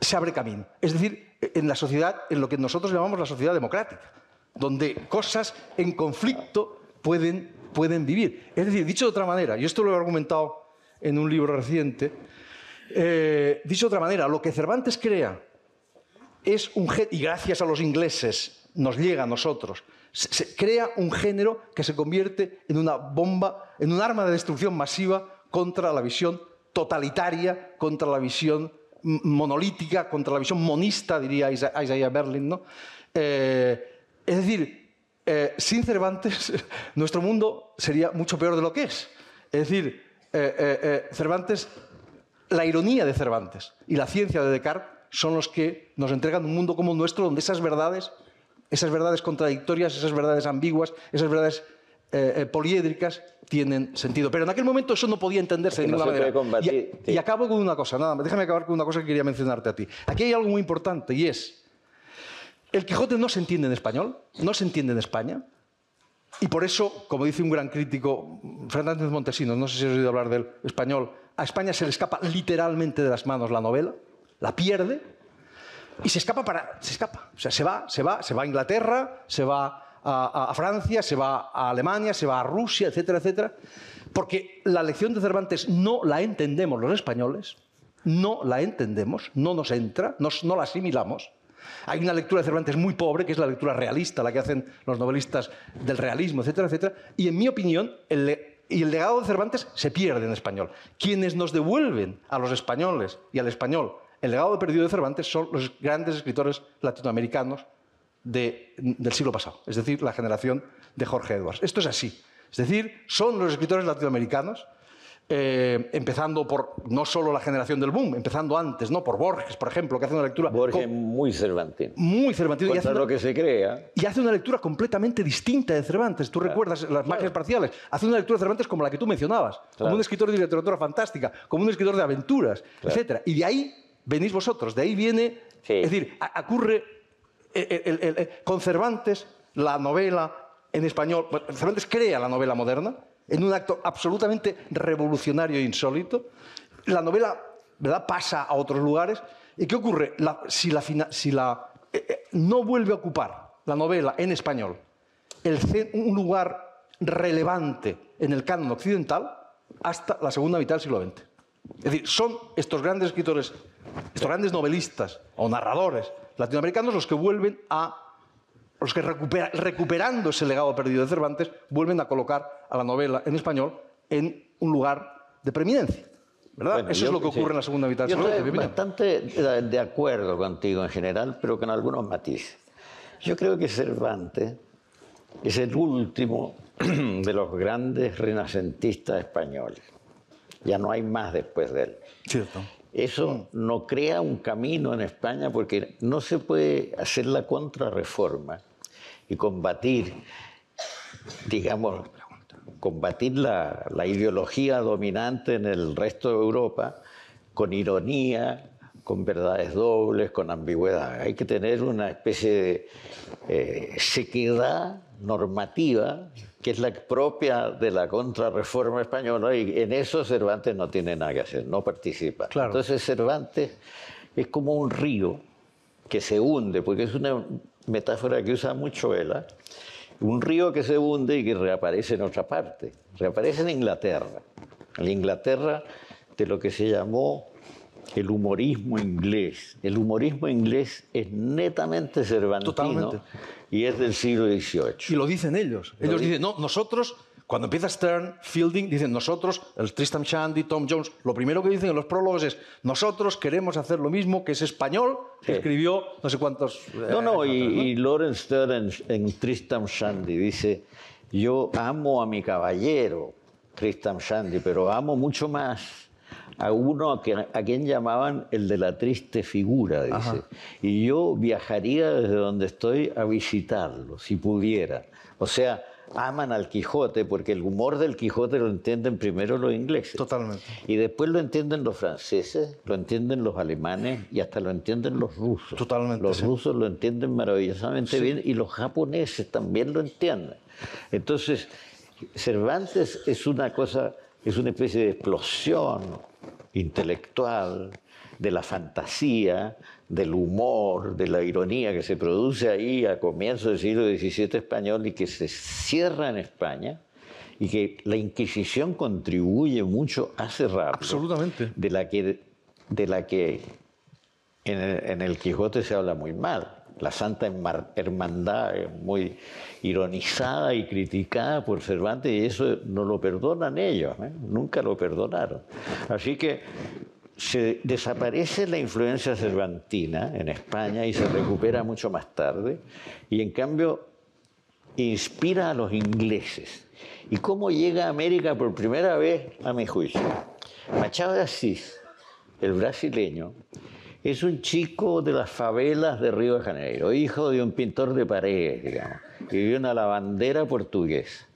se abre camino. Es decir, en la sociedad, en lo que nosotros llamamos la sociedad democrática, donde cosas en conflicto pueden, pueden vivir. Es decir, dicho de otra manera, y esto lo he argumentado en un libro reciente, eh, dicho de otra manera, lo que Cervantes crea es un y gracias a los ingleses nos llega a nosotros, se crea un género que se convierte en una bomba, en un arma de destrucción masiva contra la visión totalitaria contra la visión monolítica, contra la visión monista, diría Isaiah Berlin. ¿no? Eh, es decir, eh, sin Cervantes nuestro mundo sería mucho peor de lo que es. Es decir, eh, Cervantes, la ironía de Cervantes y la ciencia de Descartes son los que nos entregan un mundo como el nuestro, donde esas verdades, esas verdades contradictorias, esas verdades ambiguas, esas verdades poliédricas tienen sentido. Pero en aquel momento eso no podía entenderse de ninguna manera. Y, acabo con una cosa, nada. Déjame acabar con una cosa que quería mencionarte a ti. Aquí hay algo muy importante y es, el Quijote no se entiende en español, no se entiende en España. Y por eso, como dice un gran crítico, Fernández Montesinos, no sé si has oído hablar del español, a España se le escapa literalmente de las manos la novela, la pierde, y se escapa para. se escapa. O sea, se va, se va, se va a Inglaterra, se va a, Francia, se va a Alemania, se va a Rusia, etcétera, etcétera, porque la lección de Cervantes no la entendemos los españoles, no la entendemos, no nos entra, no la asimilamos. Hay una lectura de Cervantes muy pobre, que es la lectura realista, la que hacen los novelistas del realismo, etcétera, etcétera, y en mi opinión, el, y el legado de Cervantes se pierde en español. Quienes nos devuelven a los españoles y al español el legado perdido de Cervantes son los grandes escritores latinoamericanos del siglo pasado, es decir, la generación de Jorge Edwards. Esto es así. Es decir, son los escritores latinoamericanos, eh, empezando por no solo la generación del boom, empezando antes, ¿no? por Borges, por ejemplo, que hace una lectura... Borges muy Cervantino. Muy Cervantino. y hace lo que se crea. Y hace una lectura completamente distinta de Cervantes. Tú recuerdas las magias parciales. Hace una lectura de Cervantes como la que tú mencionabas, como un escritor de literatura fantástica, como un escritor de aventuras, etc. Y de ahí venís vosotros, de ahí viene... Es decir, ocurre con Cervantes, la novela en español, Cervantes crea la novela moderna en un acto absolutamente revolucionario e insólito. La novela ¿verdad? pasa a otros lugares. ¿Y qué ocurre? si la, si la eh, eh, no vuelve a ocupar la novela en español un lugar relevante en el canon occidental hasta la segunda mitad del siglo XX. Es decir, son estos grandes escritores, estos grandes novelistas o narradores latinoamericanos los que vuelven a los que recuperando ese legado perdido de Cervantes, vuelven a colocar a la novela en español en un lugar de preeminencia. ¿verdad? Eso es lo que ocurre en la segunda mitad del siglo Estoy bastante de acuerdo contigo en general, pero con algunos matices. Yo creo que Cervantes es el último de los grandes renacentistas españoles. Ya no hay más después de él. Cierto. Eso no crea un camino en España porque no se puede hacer la contrarreforma y combatir, digamos, combatir la, ideología dominante en el resto de Europa con ironía, con verdades dobles, con ambigüedad. Hay que tener una especie de eh, sequedad normativa que es la propia de la contrarreforma española, y en eso Cervantes no tiene nada que hacer, no participa. Entonces Cervantes es como un río que se hunde, porque es una metáfora que usa mucho Vela, un río que se hunde y que reaparece en otra parte, reaparece en Inglaterra, en la Inglaterra de lo que se llamó el humorismo inglés. El humorismo inglés es netamente cervantino y es del siglo XVIII. Y lo dicen ellos. Ellos dicen, no, nosotros, cuando empieza Stern, Fielding, dicen nosotros, el Tristan Shandy, Tom Jones, lo primero que dicen en los prólogos es, nosotros queremos hacer lo mismo que ese español que escribió no sé cuántos... No, no, y, Lawrence Stern en, Tristan Shandy dice, yo amo a mi caballero, Tristan Shandy, pero amo mucho más a uno a quien, llamaban el de la triste figura, dice. Y yo viajaría desde donde estoy a visitarlo, si pudiera. O sea, aman al Quijote porque el humor del Quijote lo entienden primero los ingleses. Totalmente. Y después lo entienden los franceses, lo entienden los alemanes y hasta lo entienden los rusos. Totalmente. Los rusos lo entienden maravillosamente bien y los japoneses también lo entienden. Entonces, Cervantes es una cosa, es una especie de explosión intelectual, de la fantasía, del humor, de la ironía que se produce ahí a comienzos del siglo XVII español y que se cierra en España y que la Inquisición contribuye mucho a cerrar. Absolutamente. De la que, de la que en, el, Quijote se habla muy mal. La Santa Hermandad es muy ironizada y criticada por Cervantes y eso no lo perdonan ellos, ¿eh? nunca lo perdonaron. Así que se desaparece la influencia cervantina en España y se recupera mucho más tarde y en cambio inspira a los ingleses. ¿Y cómo llega a América por primera vez a mi juicio? Machado de Asís, el brasileño, es un chico de las favelas de Río de Janeiro, hijo de un pintor de paredes, digamos, vivió en la lavandera portuguesa.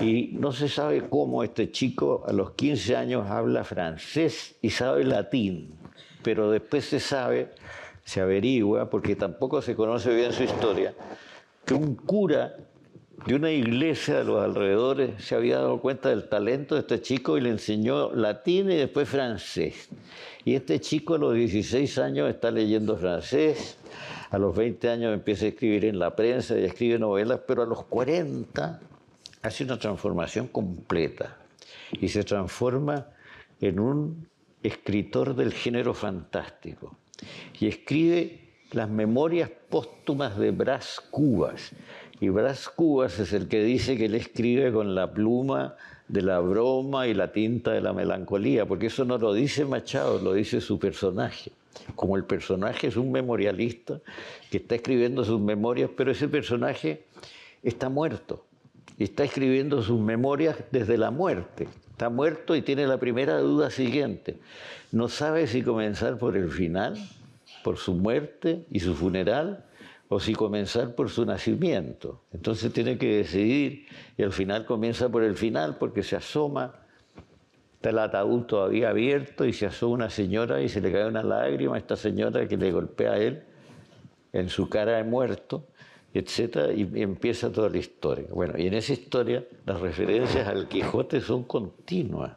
Y no se sabe cómo este chico a los 15 años habla francés y sabe latín, pero después se sabe, se averigua, porque tampoco se conoce bien su historia, que un cura de una iglesia de los alrededores se había dado cuenta del talento de este chico y le enseñó latín y después francés. Y este chico a los 16 años está leyendo francés, a los 20 años empieza a escribir en la prensa y escribe novelas, pero a los 40 hace una transformación completa y se transforma en un escritor del género fantástico y escribe las memorias póstumas de Brás Cubas. Y Brás Cubas es el que dice que él escribe con la pluma de la broma y la tinta de la melancolía, porque eso no lo dice Machado, lo dice su personaje. Como el personaje es un memorialista que está escribiendo sus memorias, pero ese personaje está muerto está escribiendo sus memorias desde la muerte. Está muerto y tiene la primera duda siguiente. No sabe si comenzar por el final, por su muerte y su funeral, o si comenzar por su nacimiento. Entonces tiene que decidir y al final comienza por el final porque se asoma, está el ataúd todavía abierto y se asoma una señora y se le cae una lágrima a esta señora que le golpea a él en su cara de muerto, etc. Y empieza toda la historia. Bueno, y en esa historia las referencias al Quijote son continuas.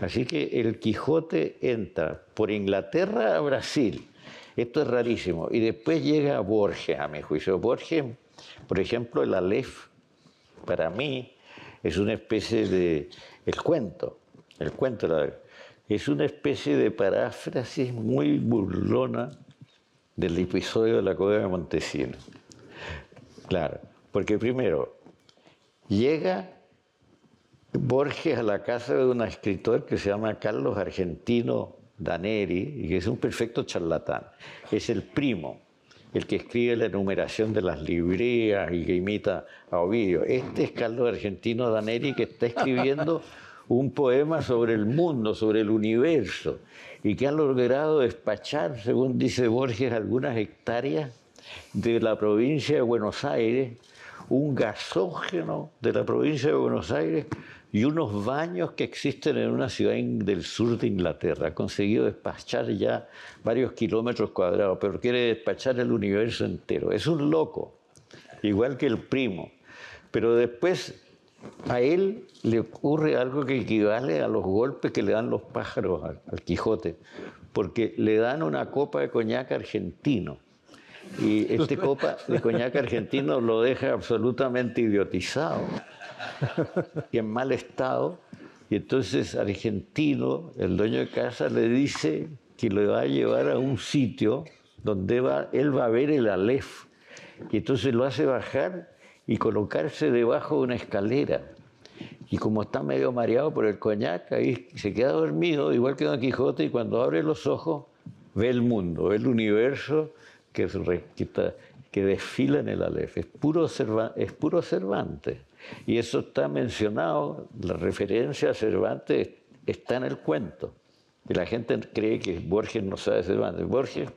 Así que el Quijote entra por Inglaterra a Brasil, esto es rarísimo. Y después llega Borges, a mi juicio. Borges, por ejemplo, el Aleph, para mí, es una especie de... El cuento, el cuento es una especie de paráfrasis muy burlona del episodio de la Cueva de Montesino. Claro, porque primero, llega Borges a la casa de un escritor que se llama Carlos Argentino Daneri, que es un perfecto charlatán. Es el primo, el que escribe la enumeración de las libreas y que imita a Ovidio. Este es Carlos Argentino Daneri que está escribiendo un poema sobre el mundo, sobre el universo, y que ha logrado despachar, según dice Borges, algunas hectáreas de la provincia de Buenos Aires, un gasógeno de la provincia de Buenos Aires y unos baños que existen en una ciudad del sur de Inglaterra. Ha conseguido despachar ya varios kilómetros cuadrados, pero quiere despachar el universo entero. Es un loco, igual que el primo. Pero después a él le ocurre algo que equivale a los golpes que le dan los pájaros al, Quijote, porque le dan una copa de coñac argentino. Y este copa de coñac argentino lo deja absolutamente idiotizado y en mal estado. Y entonces Argentino, el dueño de casa, le dice que lo va a llevar a un sitio donde va, él va a ver el Aleph. Y entonces lo hace bajar y colocarse debajo de una escalera. Y como está medio mareado por el coñac, ahí se queda dormido, igual que Don Quijote, y cuando abre los ojos ve el mundo, ve el universo que, que, que desfila en el Aleph. Es puro, es puro Cervantes. Y eso está mencionado, la referencia a Cervantes está en el cuento. Y la gente cree que Borges no sabe Cervantes. Borges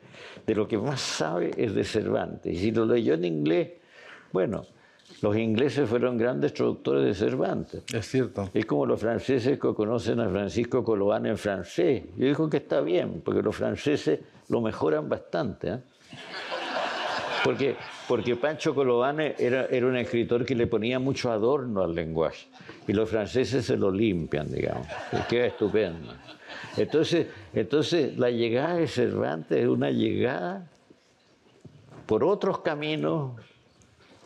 de lo que más sabe es de Cervantes. Y si lo leyó en inglés, bueno, los ingleses fueron grandes traductores de Cervantes. Es cierto. Es como los franceses que conocen a Francisco Colobán en francés. Yo digo que está bien, porque los franceses lo mejoran bastante. ¿eh? Porque, porque Pancho Colovane era, era un escritor que le ponía mucho adorno al lenguaje. Y los franceses se lo limpian, digamos. queda estupendo. Entonces, entonces, la llegada de Cervantes es una llegada por otros caminos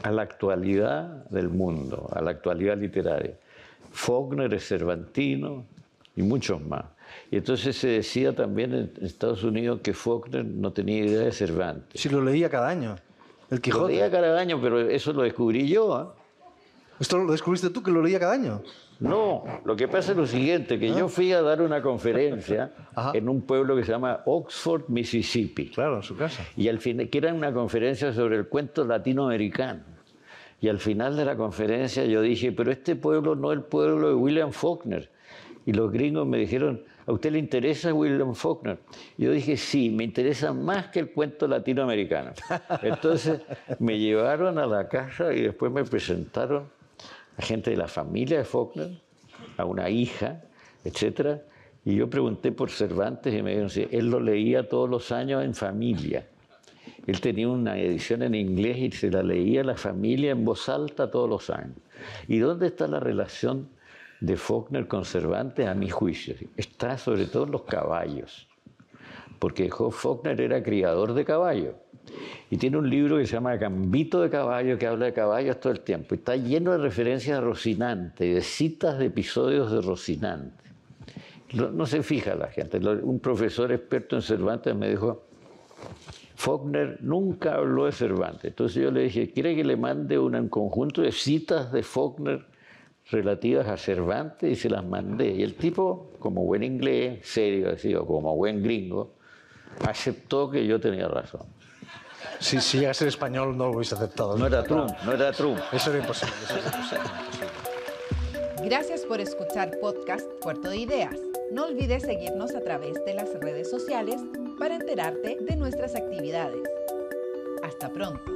a la actualidad del mundo, a la actualidad literaria. Faulkner es cervantino y muchos más. Y entonces se decía también en Estados Unidos que Faulkner no tenía idea de Cervantes. Si lo leía cada año. El Lo leía cada año, pero eso lo descubrí yo. ¿ah? ¿Esto lo descubriste tú que lo leía cada año? No, lo que pasa es lo siguiente, que yo fui a dar una conferencia en un pueblo que se llama Oxford, Mississippi. Claro, en su casa. Y al final, que era una conferencia sobre el cuento latinoamericano. Y al final de la conferencia yo dije, pero este pueblo no es el pueblo de William Faulkner. Y los gringos me dijeron, ¿a usted le interesa William Faulkner? Yo dije, sí, me interesa más que el cuento latinoamericano. Entonces me llevaron a la casa y después me presentaron a gente de la familia de Faulkner, a una hija, etcétera. Y yo pregunté por Cervantes y me dijeron, sí, él lo leía todos los años en familia. Él tenía una edición en inglés y se la leía a la familia en voz alta todos los años. ¿Y dónde está la relación de Faulkner con Cervantes a mi juicio? Está sobre todo en los caballos, porque Faulkner era criador de caballos. Y tiene un libro que se llama Gambito de caballo, que habla de caballos todo el tiempo. Está lleno de referencias a Rocinante de citas de episodios de Rocinante. No se fija la gente. Un profesor experto en Cervantes me dijo, Faulkner nunca habló de Cervantes. Entonces yo le dije, ¿quiere que le mande un conjunto de citas de Faulkner relativas a Cervantes? Y se las mandé. Y el tipo, como buen inglés, serio, así, o como buen gringo, aceptó que yo tenía razón. Si, si llega a ser español no lo hubiese aceptado. No era Trump, no era Trump. Eso era imposible. eso era imposible. Gracias por escuchar podcast Puerto de Ideas. No olvides seguirnos a través de las redes sociales para enterarte de nuestras actividades. Hasta pronto.